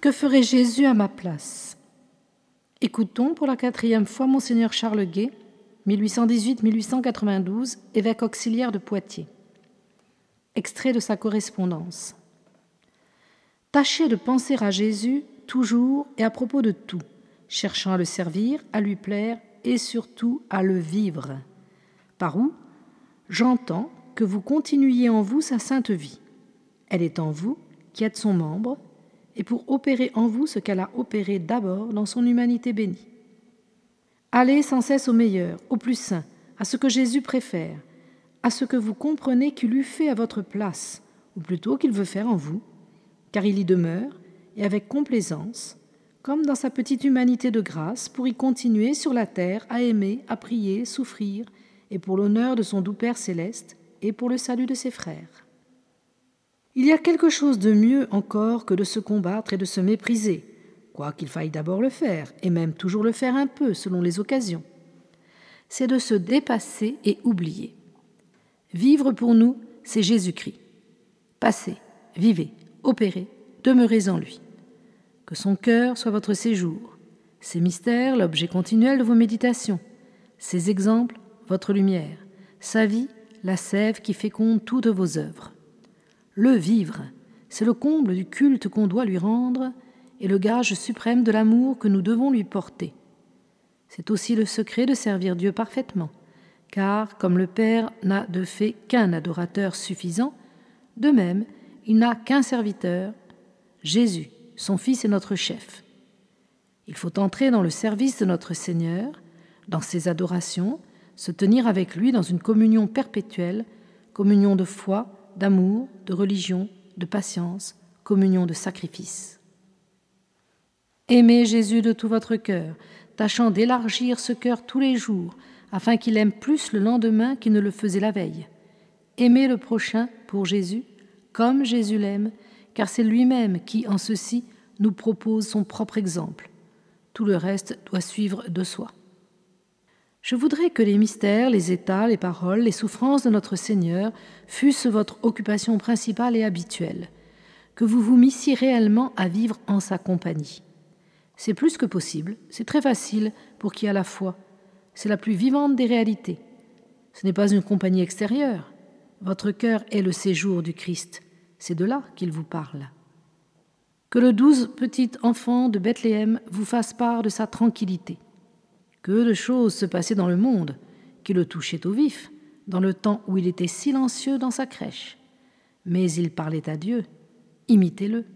Que ferait Jésus à ma place? Écoutons pour la quatrième fois Monseigneur Charles Guay, 1818-1892, évêque auxiliaire de Poitiers. Extrait de sa correspondance. Tâchez de penser à Jésus toujours et à propos de tout, cherchant à le servir, à lui plaire et surtout à le vivre. Par où? J'entends que vous continuiez en vous sa sainte vie. Elle est en vous, qui êtes son membre, et pour opérer en vous ce qu'elle a opéré d'abord dans son humanité bénie. Allez sans cesse au meilleur, au plus saint, à ce que Jésus préfère, à ce que vous comprenez qu'il eût fait à votre place, ou plutôt qu'il veut faire en vous, car il y demeure, et avec complaisance, comme dans sa petite humanité de grâce, pour y continuer sur la terre à aimer, à prier, souffrir, et pour l'honneur de son doux Père céleste, et pour le salut de ses frères. Il y a quelque chose de mieux encore que de se combattre et de se mépriser, quoiqu'il faille d'abord le faire, et même toujours le faire un peu selon les occasions. C'est de se dépasser et oublier. Vivre pour nous, c'est Jésus-Christ. Passez, vivez, opérez, demeurez en lui. Que son cœur soit votre séjour, ses mystères l'objet continuel de vos méditations, ses exemples votre lumière, sa vie la sève qui féconde toutes vos œuvres. Le vivre, c'est le comble du culte qu'on doit lui rendre et le gage suprême de l'amour que nous devons lui porter. C'est aussi le secret de servir Dieu parfaitement, car comme le Père n'a de fait qu'un adorateur suffisant, de même, il n'a qu'un serviteur, Jésus, son Fils et notre chef. Il faut entrer dans le service de notre Seigneur, dans ses adorations, se tenir avec lui dans une communion perpétuelle, communion de foi, d'amour, de religion, de patience, communion de sacrifice. Aimez Jésus de tout votre cœur, tâchant d'élargir ce cœur tous les jours, afin qu'il aime plus le lendemain qu'il ne le faisait la veille. Aimez le prochain pour Jésus, comme Jésus l'aime, car c'est lui-même qui, en ceci, nous propose son propre exemple. Tout le reste doit suivre de soi. Je voudrais que les mystères, les états, les paroles, les souffrances de notre Seigneur fussent votre occupation principale et habituelle, que vous vous missiez réellement à vivre en sa compagnie. C'est plus que possible, c'est très facile pour qui a la foi. C'est la plus vivante des réalités. Ce n'est pas une compagnie extérieure. Votre cœur est le séjour du Christ. C'est de là qu'il vous parle. Que le douze petit enfant de Bethléem vous fasse part de sa tranquillité que de choses se passaient dans le monde qui le touchaient au vif, dans le temps où il était silencieux dans sa crèche. Mais il parlait à Dieu. Imitez-le.